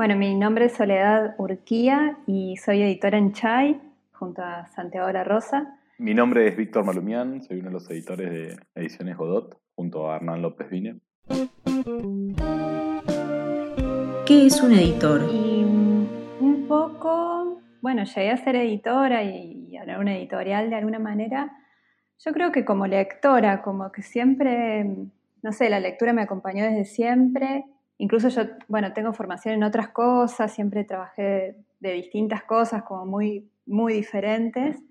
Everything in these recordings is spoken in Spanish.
Bueno, mi nombre es Soledad Urquía y soy editora en Chai junto a Santiago La Rosa. Mi nombre es Víctor Malumián, soy uno de los editores de Ediciones Godot junto a Hernán López Vine. ¿Qué es un editor? Y un poco, bueno, llegué a ser editora y, a una editorial de alguna manera. Yo creo que como lectora, como que siempre, no sé, la lectura me acompañó desde siempre. Incluso yo, bueno, tengo formación en otras cosas, siempre trabajé de distintas cosas, como muy, muy diferentes,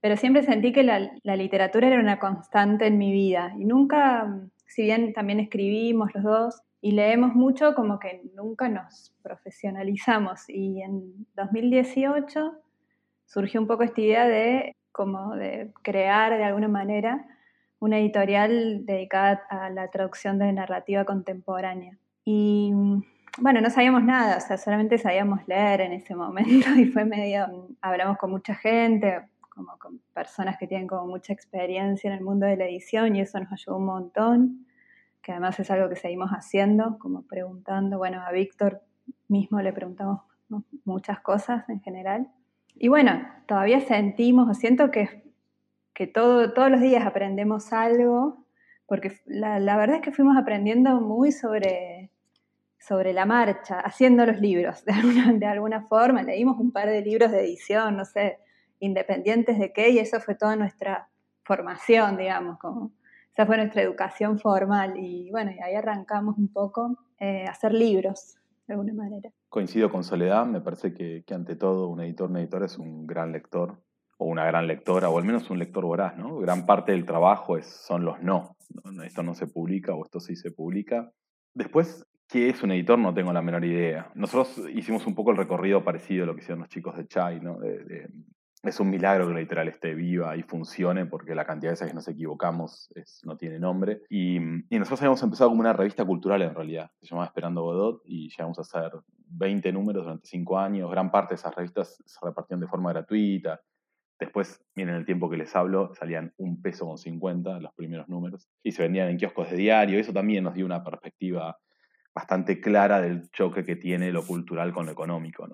pero siempre sentí que la, literatura era una constante en mi vida y nunca, si bien también escribimos los dos, y leemos mucho como que nunca nos profesionalizamos y en 2018 surgió un poco esta idea de como de crear de alguna manera una editorial dedicada a la traducción de narrativa contemporánea. Y bueno, no sabíamos nada, o sea, solamente sabíamos leer en ese momento y fue medio, hablamos con mucha gente, como con personas que tienen como mucha experiencia en el mundo de la edición y eso nos ayudó un montón que además es algo que seguimos haciendo, como preguntando, bueno, a Víctor mismo le preguntamos muchas cosas en general. Y bueno, todavía sentimos o siento que, que todo, todos los días aprendemos algo, porque la, verdad es que fuimos aprendiendo muy sobre, sobre la marcha, haciendo los libros, de alguna, de alguna forma. Leímos un par de libros de edición, no sé, independientes de qué, y eso fue toda nuestra formación, digamos, como esa fue nuestra educación formal y bueno, y ahí arrancamos un poco eh, a hacer libros, de alguna manera. Coincido con Soledad, me parece que, ante todo un editor, un editor es un gran lector o una gran lectora, o al menos un lector voraz, ¿no? Gran parte del trabajo es, son los no. Esto no se publica o esto sí se publica. Después, ¿qué es un editor? No tengo la menor idea. Nosotros hicimos un poco el recorrido parecido a lo que hicieron los chicos de Chai, ¿no? de, es un milagro que la editorial esté viva y funcione, porque la cantidad de veces que nos equivocamos no tiene nombre. Y, nosotros habíamos empezado como una revista cultural en realidad, se llamaba Esperando Godot, y llegamos a hacer 20 números durante 5 años. Gran parte de esas revistas se repartían de forma gratuita. Después, miren el tiempo que les hablo, salían un peso con 50 los primeros números, y se vendían en kioscos de diario. Eso también nos dio una perspectiva bastante clara del choque que tiene lo cultural con lo económico,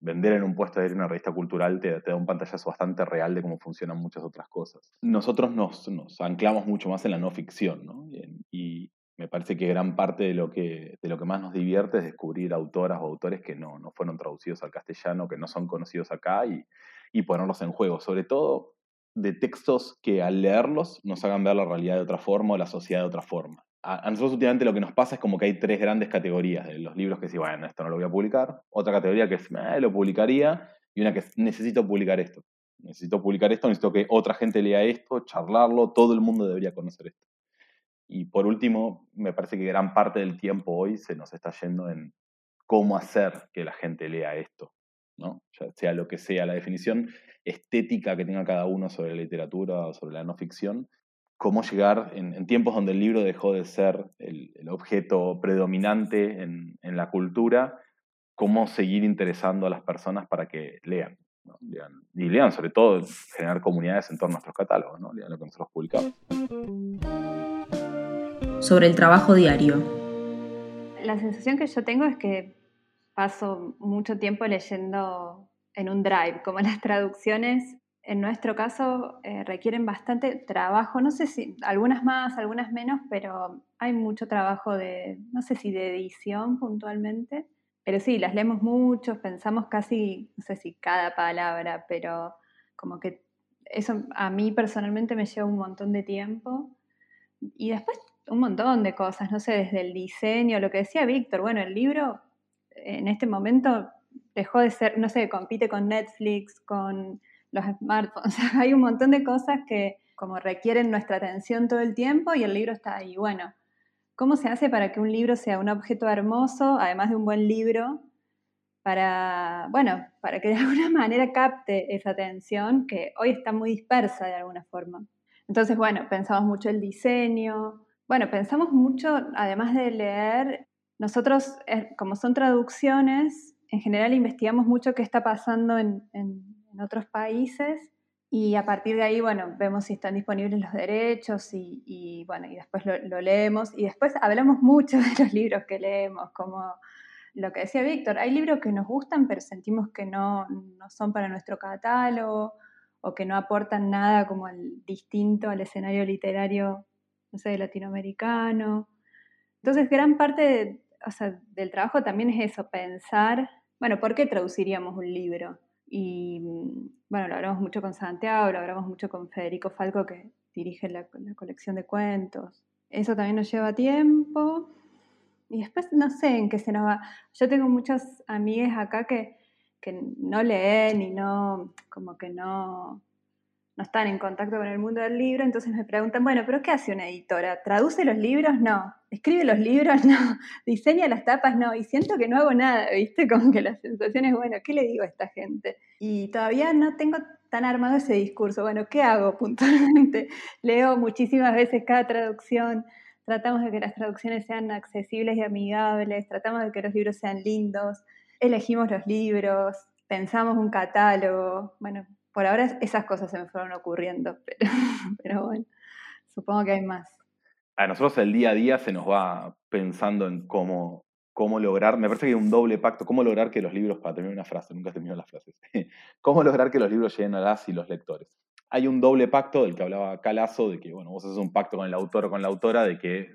vender en un puesto de una revista cultural te, da un pantallazo bastante real de cómo funcionan muchas otras cosas. Nosotros nos, anclamos mucho más en la no ficción. Y, me parece que gran parte de lo que, más nos divierte es descubrir autoras o autores que no, no fueron traducidos al castellano, que no son conocidos acá y, y ponerlos en juego. Sobre todo de textos que al leerlos nos hagan ver la realidad de otra forma o la sociedad de otra forma a, nosotros últimamente lo que nos pasa es como que hay tres grandes categorías de los libros que sí, bueno, esto no lo voy a publicar, otra categoría que es, eh, lo publicaría, y una que es, necesito publicar esto. Necesito publicar esto, necesito que otra gente lea esto, charlarlo, todo el mundo debería conocer esto. Y por último, me parece que gran parte del tiempo hoy se nos está yendo en cómo hacer que la gente lea esto, ¿no? Ya sea lo que sea la definición estética que tenga cada uno sobre la literatura o sobre la no ficción, cómo llegar en, tiempos donde el libro dejó de ser el, objeto predominante en, la cultura, cómo seguir interesando a las personas para que lean. y lean sobre todo, generar comunidades en torno a nuestros catálogos, ¿no? lean lo que nosotros publicamos. Sobre el trabajo diario. La sensación que yo tengo es que paso mucho tiempo leyendo en un drive, como las traducciones en nuestro caso eh, requieren bastante trabajo, no sé si algunas más, algunas menos, pero hay mucho trabajo de, no sé si de edición puntualmente, pero sí, las leemos mucho, pensamos casi, no sé si cada palabra, pero como que eso a mí personalmente me lleva un montón de tiempo. Y después un montón de cosas, no sé, desde el diseño, lo que decía Víctor, bueno, el libro en este momento dejó de ser, no sé, compite con Netflix, con los smartphones. Hay un montón de cosas que como requieren nuestra atención todo el tiempo y el libro está ahí. Bueno, ¿cómo se hace para que un libro sea un objeto hermoso, además de un buen libro, para, bueno, para que de alguna manera capte esa atención que hoy está muy dispersa de alguna forma? Entonces, bueno, pensamos mucho el diseño, bueno, pensamos mucho, además de leer, nosotros, eh, como son traducciones, en general investigamos mucho qué está pasando en en otros países y a partir de ahí, bueno, vemos si están disponibles los derechos y, bueno, y después lo, leemos y después hablamos mucho de los libros que leemos, como lo que decía Víctor, hay libros que nos gustan, pero sentimos que no, no son para nuestro catálogo o que no aportan nada como el distinto al escenario literario, no sé, latinoamericano. Entonces, gran parte del trabajo también es eso, pensar, bueno, ¿por qué traduciríamos un libro? Y bueno, lo hablamos mucho con Santiago, lo hablamos mucho con Federico Falco, que dirige la, colección de cuentos. Eso también nos lleva tiempo. Y después no sé en qué se nos va. Yo tengo muchas amigas acá que, que no leen y no, como que no, no están en contacto con el mundo del libro, entonces me preguntan, bueno, pero ¿qué hace una editora? ¿Traduce los libros? No. ¿Escribe los libros? No. ¿Diseña las tapas? No. Y siento que no hago nada, ¿viste? Como que la sensación es, bueno, ¿qué le digo a esta gente? Y todavía no tengo tan armado ese discurso. Bueno, ¿qué hago puntualmente? Leo muchísimas veces cada traducción, tratamos de que las traducciones sean accesibles y amigables, tratamos de que los libros sean lindos, elegimos los libros, pensamos un catálogo, bueno, por ahora esas cosas se me fueron ocurriendo, pero, bueno, supongo que hay más. A nosotros el día a día se nos va pensando en cómo, cómo lograr, me parece que hay un doble pacto, cómo lograr que los libros, para terminar una frase, nunca termino las frases, cómo lograr que los libros lleguen a las y los lectores. Hay un doble pacto del que hablaba Calazo, de que, bueno, vos haces un pacto con el autor o con la autora, de que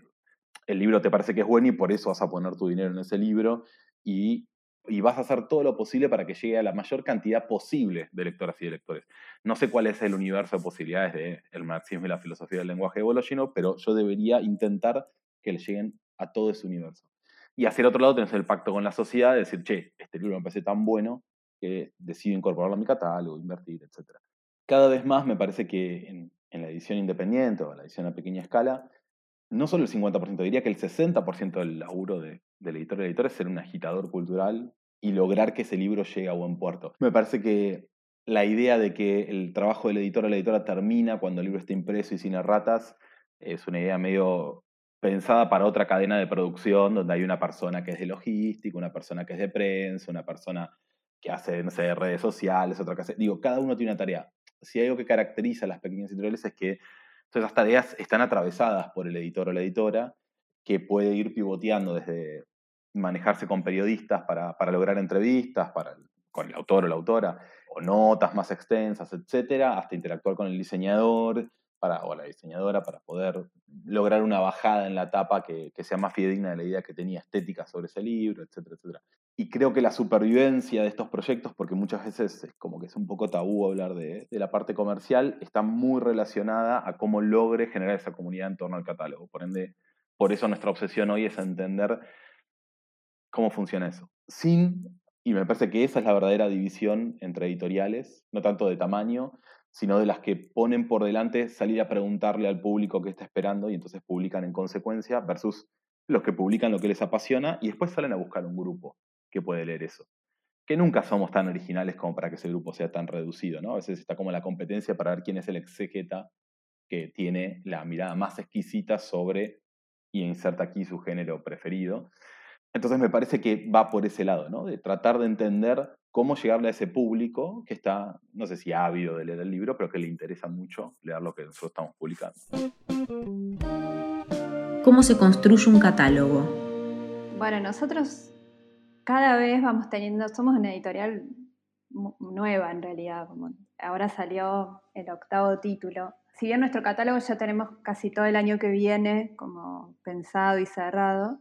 el libro te parece que es bueno y por eso vas a poner tu dinero en ese libro y y vas a hacer todo lo posible para que llegue a la mayor cantidad posible de lectoras y de lectores. No sé cuál es el universo de posibilidades del marxismo y la filosofía del lenguaje de Bologino, pero yo debería intentar que le lleguen a todo ese universo. Y hacia el otro lado tenés el pacto con la sociedad de decir, che, este libro me parece tan bueno que decido incorporarlo a mi catálogo, invertir, etc. Cada vez más me parece que en la edición independiente o la edición a pequeña escala, no solo el 50%, diría que el 60% del laburo de, del editor y editor es ser un agitador cultural y lograr que ese libro llegue a buen puerto. Me parece que la idea de que el trabajo del editor o la editora termina cuando el libro está impreso y sin erratas es una idea medio pensada para otra cadena de producción donde hay una persona que es de logística, una persona que es de prensa, una persona que hace, no redes sociales, otra que. Digo, cada uno tiene una tarea. Si hay algo que caracteriza a las pequeñas editoriales es que todas esas tareas están atravesadas por el editor o la editora que puede ir pivoteando desde manejarse con periodistas para, lograr entrevistas para con el autor o la autora, o notas más extensas, etcétera, hasta interactuar con el diseñador para, o la diseñadora para poder lograr una bajada en la tapa que, sea más fidedigna de la idea que tenía estética sobre ese libro, etcétera, etcétera. Y creo que la supervivencia de estos proyectos, porque muchas veces es como que es un poco tabú hablar de, de la parte comercial, está muy relacionada a cómo logre generar esa comunidad en torno al catálogo. Por ende, por eso nuestra obsesión hoy es entender cómo funciona eso. Sin, y me parece que esa es la verdadera división entre editoriales, no tanto de tamaño, sino de las que ponen por delante salir a preguntarle al público qué está esperando y entonces publican en consecuencia, versus los que publican lo que les apasiona y después salen a buscar un grupo que puede leer eso. Que nunca somos tan originales como para que ese grupo sea tan reducido, ¿no? A veces está como la competencia para ver quién es el exegeta que tiene la mirada más exquisita sobre y inserta aquí su género preferido. Entonces me parece que va por ese lado, ¿no? De tratar de entender cómo llegarle a ese público que está, no sé si ávido de leer el libro, pero que le interesa mucho leer lo que nosotros estamos publicando. ¿Cómo se construye un catálogo? Bueno, nosotros cada vez vamos teniendo, somos una editorial nueva en realidad, como ahora salió el octavo título. Si bien nuestro catálogo ya tenemos casi todo el año que viene como pensado y cerrado,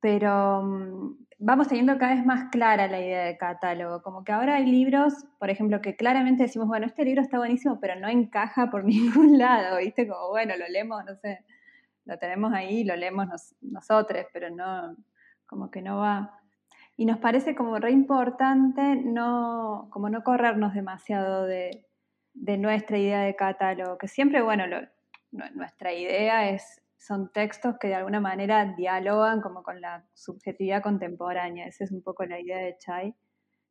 pero mm, vamos teniendo cada vez más clara la idea de catálogo, como que ahora hay libros, por ejemplo, que claramente decimos, bueno, este libro está buenísimo, pero no encaja por ningún lado, ¿viste? Como, bueno, lo leemos, no sé, lo tenemos ahí, lo leemos nosotros, pero no, como que no va. Y nos parece como re importante no, como no corrernos demasiado de, de nuestra idea de catálogo, que siempre, bueno, nuestra idea es son textos que de alguna manera dialogan como con la subjetividad contemporánea. Esa es un poco la idea de Chai.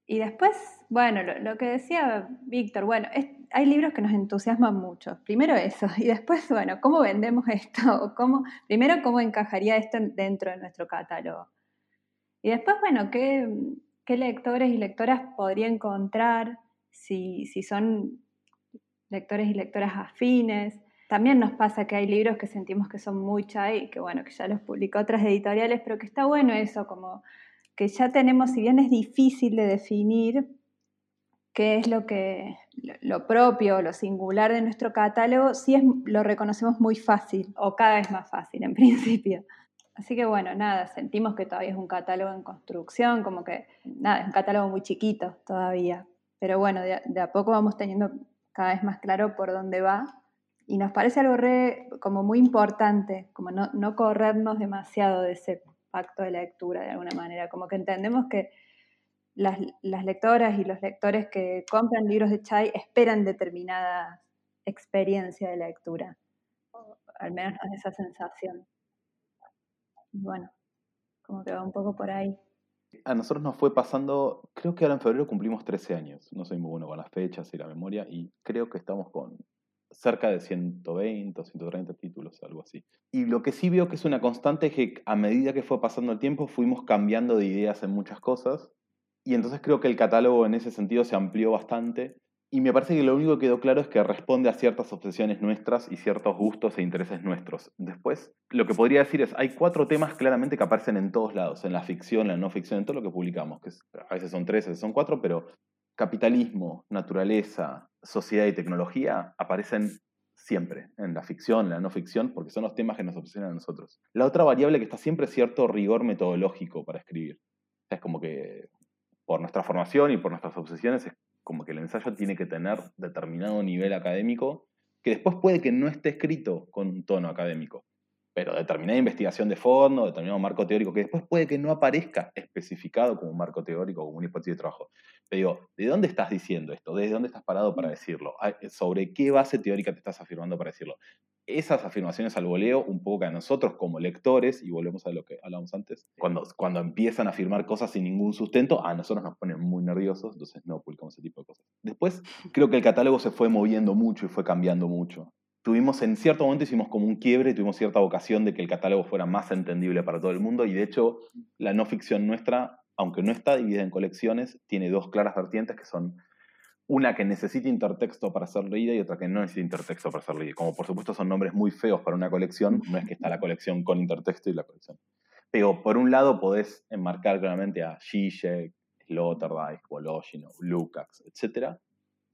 Y después, bueno, lo, que decía Víctor, bueno, hay libros que nos entusiasman mucho. Primero eso, y después, bueno, ¿cómo vendemos esto? ¿Cómo, primero, ¿cómo encajaría esto dentro de nuestro catálogo? Y después, bueno, ¿qué, qué lectores y lectoras podría encontrar si, si son lectores y lectoras afines? También nos pasa que hay libros que sentimos que son muy chai, que bueno, que ya los publicó otras editoriales, pero que está bueno eso, como que ya tenemos, si bien es difícil de definir qué es lo que lo propio, lo singular de nuestro catálogo, sí es, lo reconocemos muy fácil, o cada vez más fácil en principio. Así que bueno, nada, sentimos que todavía es un catálogo en construcción, como que, nada, es un catálogo muy chiquito todavía. Pero bueno, de, a poco vamos teniendo cada vez más claro por dónde va. Y nos parece algo re, como muy importante, como no, no corrernos demasiado de ese pacto de lectura de alguna manera, como que entendemos que las, las, lectoras y los lectores que compran libros de Chai esperan determinada experiencia de lectura, al menos esa sensación. bueno, como que va un poco por ahí. A nosotros nos fue pasando, creo que ahora en febrero cumplimos 13 años, no soy muy bueno con las fechas y la memoria, y creo que estamos con cerca de 120 o 130 títulos, algo así. Y lo que sí veo que es una constante es que a medida que fue pasando el tiempo fuimos cambiando de ideas en muchas cosas y entonces creo que el catálogo en ese sentido se amplió bastante y me parece que lo único que quedó claro es que responde a ciertas obsesiones nuestras y ciertos gustos e intereses nuestros. Después, lo que podría decir es, hay cuatro temas claramente que aparecen en todos lados, en la ficción, la no ficción, en todo lo que publicamos, que a veces son tres, a veces son cuatro, pero capitalismo, naturaleza, sociedad y tecnología aparecen siempre en la ficción, en la no ficción, porque son los temas que nos obsesionan a nosotros. La otra variable que está siempre es cierto rigor metodológico para escribir. Es como que por nuestra formación y por nuestras obsesiones es como que el ensayo tiene que tener determinado nivel académico que después puede que no esté escrito con un tono académico pero determinada investigación de fondo, determinado marco teórico, que después puede que no aparezca especificado como un marco teórico como una hipótesis de trabajo. Pero digo, ¿de dónde estás diciendo esto? ¿Desde dónde estás parado para decirlo? ¿Sobre qué base teórica te estás afirmando para decirlo? Esas afirmaciones al voleo, un poco que a nosotros como lectores, y volvemos a lo que hablábamos antes, cuando, cuando empiezan a afirmar cosas sin ningún sustento, a nosotros nos ponen muy nerviosos, entonces no publicamos ese tipo de cosas. Después, creo que el catálogo se fue moviendo mucho y fue cambiando mucho tuvimos en cierto momento hicimos como un quiebre, tuvimos cierta vocación de que el catálogo fuera más entendible para todo el mundo y de hecho la no ficción nuestra, aunque no está dividida en colecciones, tiene dos claras vertientes que son una que necesita intertexto para ser leída y otra que no necesita intertexto para ser leída. Como por supuesto son nombres muy feos para una colección, no es que está la colección con intertexto y la colección. Pero por un lado podés enmarcar claramente a Zizek, Sloterdijk, Voloshin, Lukács, etc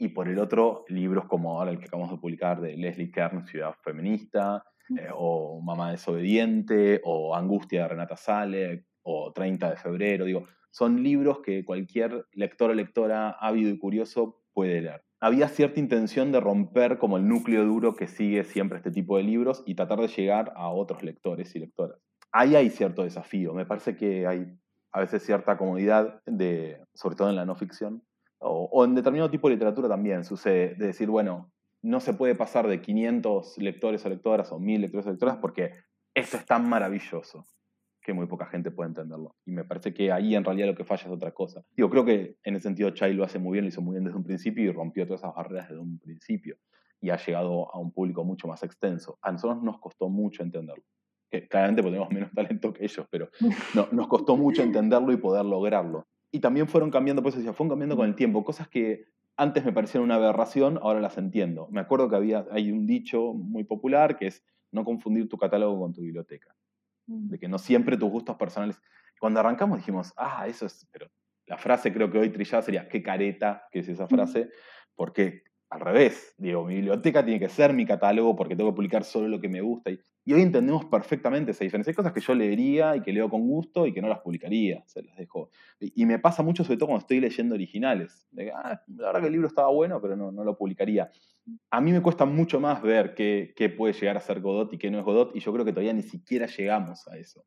y por el otro, libros como ahora el que acabamos de publicar de Leslie Kern, Ciudad Feminista, eh, o Mamá Desobediente, o Angustia de Renata Sale, o 30 de febrero, digo, son libros que cualquier lector o lectora ávido y curioso puede leer. Había cierta intención de romper como el núcleo duro que sigue siempre este tipo de libros y tratar de llegar a otros lectores y lectoras. Ahí hay cierto desafío, me parece que hay a veces cierta comodidad, de, sobre todo en la no ficción, o, en determinado tipo de literatura también sucede, de decir, bueno, no se puede pasar de 500 lectores o lectoras o 1000 lectores o lectoras porque esto es tan maravilloso que muy poca gente puede entenderlo. Y me parece que ahí en realidad lo que falla es otra cosa. Digo, creo que en ese sentido Chai lo hace muy bien, lo hizo muy bien desde un principio y rompió todas esas barreras desde un principio. Y ha llegado a un público mucho más extenso. A nosotros nos costó mucho entenderlo. Que claramente tenemos menos talento que ellos, pero no, nos costó mucho entenderlo y poder lograrlo y también fueron cambiando, pues decía, fueron cambiando con el tiempo. Cosas que antes me parecían una aberración, ahora las entiendo. Me acuerdo que había, hay un dicho muy popular que es no confundir tu catálogo con tu biblioteca. De que no siempre tus gustos personales. Cuando arrancamos dijimos, ah, eso es, pero la frase creo que hoy trillada sería, qué careta que es esa frase, porque al revés, digo, mi biblioteca tiene que ser mi catálogo porque tengo que publicar solo lo que me gusta. Y, hoy entendemos perfectamente esa diferencia. Hay cosas que yo leería y que leo con gusto y que no las publicaría, se las dejo. Y, me pasa mucho, sobre todo cuando estoy leyendo originales. Ah, la verdad que el libro estaba bueno, pero no, no lo publicaría. A mí me cuesta mucho más ver qué, qué puede llegar a ser Godot y qué no es Godot, y yo creo que todavía ni siquiera llegamos a eso,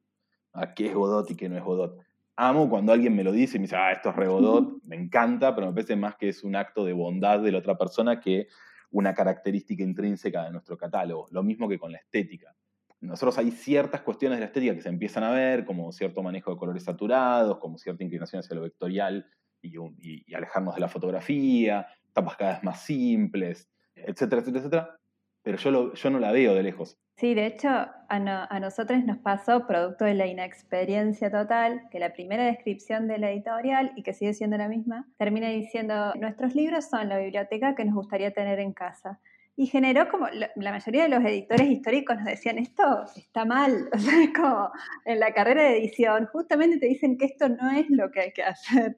a qué es Godot y qué no es Godot amo cuando alguien me lo dice y me dice, ah, esto es Regodot, me encanta, pero me parece más que es un acto de bondad de la otra persona que una característica intrínseca de nuestro catálogo. Lo mismo que con la estética. Nosotros hay ciertas cuestiones de la estética que se empiezan a ver, como cierto manejo de colores saturados, como cierta inclinación hacia lo vectorial y, y alejarnos de la fotografía, tapas cada vez más simples, etcétera, etcétera, etcétera. Pero yo, no la veo de lejos. Sí, de hecho, a, nosotros nos pasó, producto de la inexperiencia total, que la primera descripción de la editorial, y que sigue siendo la misma, termina diciendo, nuestros libros son la biblioteca que nos gustaría tener en casa. y generó como, la mayoría de los editores históricos nos decían, esto está mal, o sea, es como en la carrera de edición, justamente te dicen que esto no es lo que hay que hacer.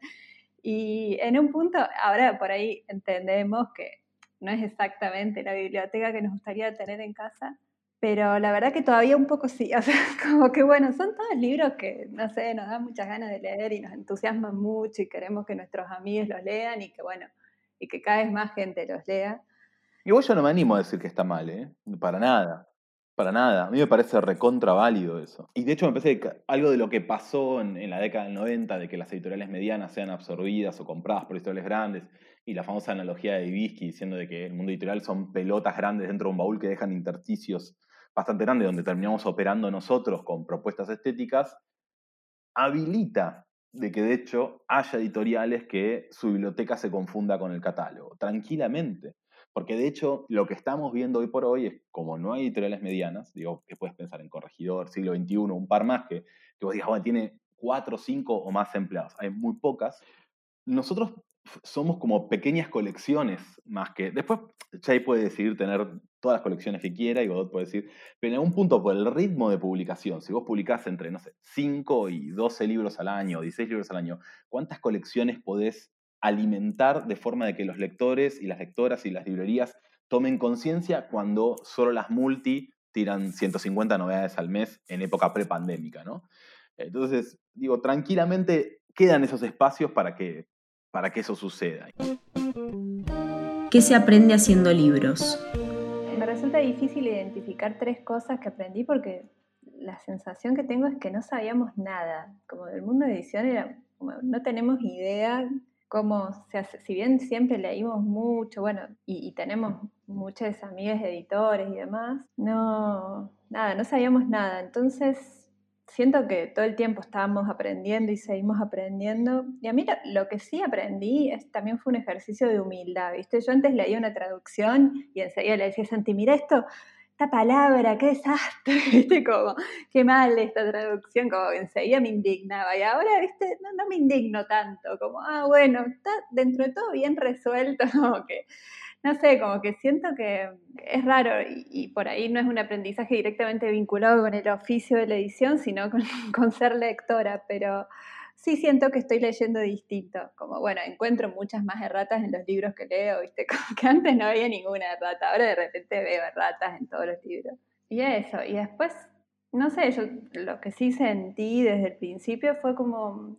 Y en un punto, ahora por ahí entendemos que no es exactamente la biblioteca que nos gustaría tener en casa, pero la verdad que todavía un poco sí, o sea, como que bueno, son todos libros que, no sé, nos dan muchas ganas de leer y nos entusiasman mucho y queremos que nuestros amigos los lean y que bueno, y que cada vez más gente los lea. Igual yo no me animo a decir que está mal, ¿eh? Para nada. Para nada. A mí me parece recontra válido eso. Y de hecho me parece que algo de lo que pasó en, la década del 90, de que las editoriales medianas sean absorbidas o compradas por editoriales grandes, y la famosa analogía de Ibisky diciendo de que el mundo editorial son pelotas grandes dentro de un baúl que dejan intersticios bastante grandes donde terminamos operando nosotros con propuestas estéticas, habilita de que de hecho haya editoriales que su biblioteca se confunda con el catálogo, tranquilamente. Porque de hecho, lo que estamos viendo hoy por hoy es, como no hay editoriales medianas, digo, que puedes pensar en Corregidor, Siglo XXI, un par más, que, que vos digas, bueno, tiene cuatro, cinco o más empleados. Hay muy pocas. Nosotros somos como pequeñas colecciones más que... Después Chay puede decidir tener todas las colecciones que quiera y Godot puede decir, pero en algún punto por el ritmo de publicación, si vos publicás entre, no sé, 5 y 12 libros al año, 16 libros al año, ¿cuántas colecciones podés alimentar de forma de que los lectores y las lectoras y las librerías tomen conciencia cuando solo las multi tiran 150 novedades al mes en época prepandémica, ¿no? Entonces, digo, tranquilamente quedan esos espacios para que, para que eso suceda. ¿Qué se aprende haciendo libros? Me resulta difícil identificar tres cosas que aprendí porque la sensación que tengo es que no sabíamos nada. Como del mundo de edición era, no tenemos idea cómo se hace, si bien siempre leímos mucho, bueno, y, tenemos muchas amigas editores y demás, no, nada, no sabíamos nada. Entonces, siento que todo el tiempo estábamos aprendiendo y seguimos aprendiendo. Y a mí lo, que sí aprendí es, también fue un ejercicio de humildad, ¿viste? Yo antes leía una traducción y enseguida le decía Santi, mira esto, esta palabra, qué desastre, ¿viste? Como, qué mal esta traducción, como enseguida me indignaba. Y ahora, ¿viste? No, me indigno tanto, como, ah, bueno, está dentro de todo bien resuelto, como que, no sé, como que siento que es raro y, por ahí no es un aprendizaje directamente vinculado con el oficio de la edición, sino con, con ser lectora, pero sí siento que estoy leyendo distinto. Como, bueno, encuentro muchas más erratas en los libros que leo, ¿viste? Como que antes no había ninguna errata, ahora de repente veo erratas en todos los libros. Y eso, y después, no sé, yo lo que sí sentí desde el principio fue como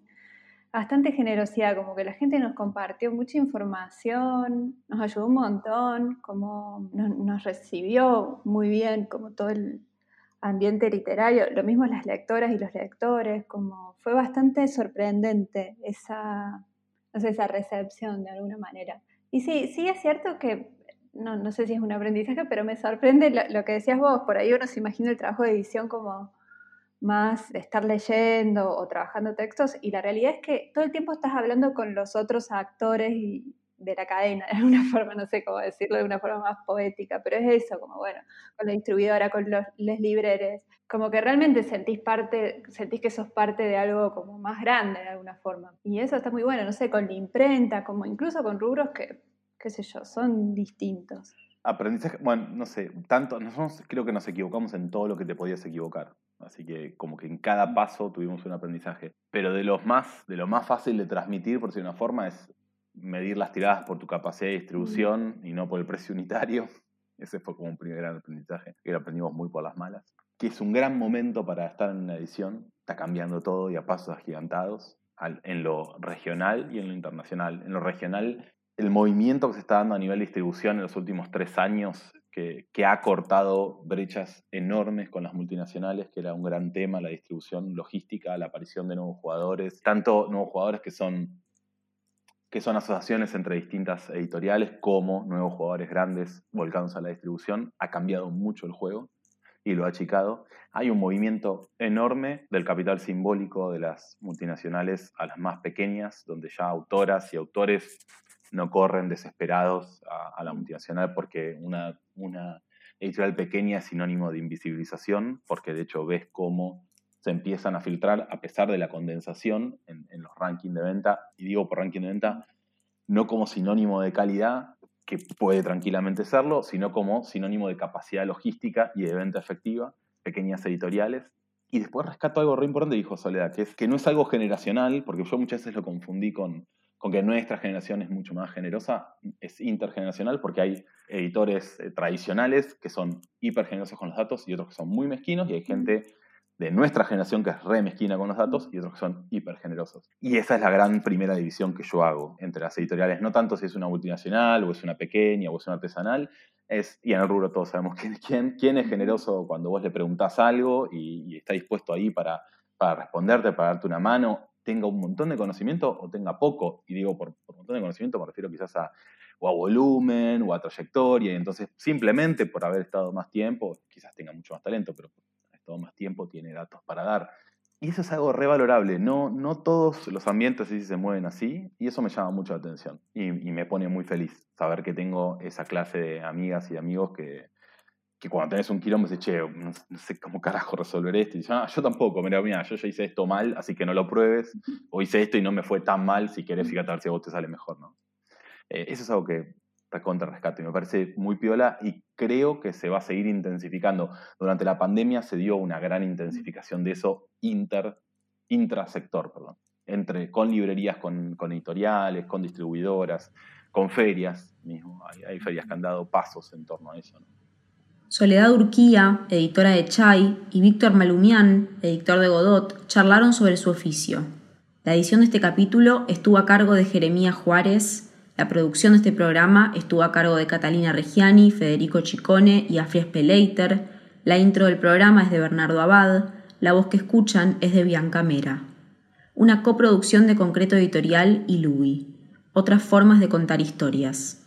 bastante generosidad, como que la gente nos compartió mucha información, nos ayudó un montón, como nos, recibió muy bien, como todo el, ambiente literario, lo mismo las lectoras y los lectores, como fue bastante sorprendente esa, esa recepción de alguna manera. Y sí, sí es cierto que, no, no sé si es un aprendizaje, pero me sorprende lo, que decías vos, por ahí uno se imagina el trabajo de edición como más de estar leyendo o trabajando textos y la realidad es que todo el tiempo estás hablando con los otros actores y, de la cadena, de alguna forma, no sé cómo decirlo de una forma más poética, pero es eso, como bueno, con la distribuidora, con los les libreres, como que realmente sentís parte, sentís que sos parte de algo como más grande de alguna forma. Y eso está muy bueno, no sé, con la imprenta, como incluso con rubros que, qué sé yo, son distintos. Aprendizaje, bueno, no sé, tanto, nosotros creo que nos equivocamos en todo lo que te podías equivocar. Así que como que en cada paso tuvimos un aprendizaje. Pero de los más, de lo más fácil de transmitir, por si una forma, es medir las tiradas por tu capacidad de distribución y no por el precio unitario. Ese fue como un primer gran aprendizaje, que lo aprendimos muy por las malas. Que es un gran momento para estar en una edición. Está cambiando todo y a pasos agigantados en lo regional y en lo internacional. En lo regional, el movimiento que se está dando a nivel de distribución en los últimos tres años, que, que ha cortado brechas enormes con las multinacionales, que era un gran tema, la distribución logística, la aparición de nuevos jugadores, tanto nuevos jugadores que son que son asociaciones entre distintas editoriales, como nuevos jugadores grandes volcándose a la distribución, ha cambiado mucho el juego y lo ha achicado. Hay un movimiento enorme del capital simbólico de las multinacionales a las más pequeñas, donde ya autoras y autores no corren desesperados a, la multinacional porque una, una editorial pequeña es sinónimo de invisibilización, porque de hecho ves cómo se empiezan a filtrar a pesar de la condensación en, los rankings de venta. Y digo por ranking de venta no como sinónimo de calidad, que puede tranquilamente serlo, sino como sinónimo de capacidad logística y de venta efectiva, pequeñas editoriales. Y después rescato algo re importante, dijo Soledad, que es que no es algo generacional, porque yo muchas veces lo confundí con, con que nuestra generación es mucho más generosa, es intergeneracional porque hay editores eh, tradicionales que son hiper generosos con los datos y otros que son muy mezquinos y hay gente de nuestra generación que es re mezquina con los datos y otros que son hiper generosos. Y esa es la gran primera división que yo hago entre las editoriales, no tanto si es una multinacional o es una pequeña o es una artesanal, es, y en el rubro todos sabemos quién, quién, quién es generoso cuando vos le preguntás algo y, está dispuesto ahí para, para responderte, para darte una mano, tenga un montón de conocimiento o tenga poco, y digo por, por montón de conocimiento me refiero quizás a, o a volumen o a trayectoria, y entonces simplemente por haber estado más tiempo, quizás tenga mucho más talento, pero todo más tiempo, tiene datos para dar. Y eso es algo revalorable. No, no todos los ambientes así se mueven así y eso me llama mucho la atención y, me pone muy feliz saber que tengo esa clase de amigas y amigos que, que cuando tenés un quilombo me che, no, sé cómo carajo resolver esto. Y ah, yo tampoco, mira, mira, yo ya hice esto mal, así que no lo pruebes. O hice esto y no me fue tan mal, si querés, fíjate a ver si a vos te sale mejor, ¿no? Eh, eso es algo que, contra rescate. Me parece muy piola y creo que se va a seguir intensificando. Durante la pandemia se dio una gran intensificación de eso inter, intrasector, perdón, entre, con librerías, con, editoriales, con distribuidoras, con ferias mismo. Hay, ferias que han dado pasos en torno a eso. Soledad Urquía, editora de Chai, y Víctor Malumián, editor de Godot, charlaron sobre su oficio. La edición de este capítulo estuvo a cargo de Jeremías Juárez, la producción de este programa estuvo a cargo de Catalina Reggiani, Federico Chicone y Afries Peleiter. La intro del programa es de Bernardo Abad. La voz que escuchan es de Bianca Mera. Una coproducción de Concreto Editorial y Louis. Otras formas de contar historias.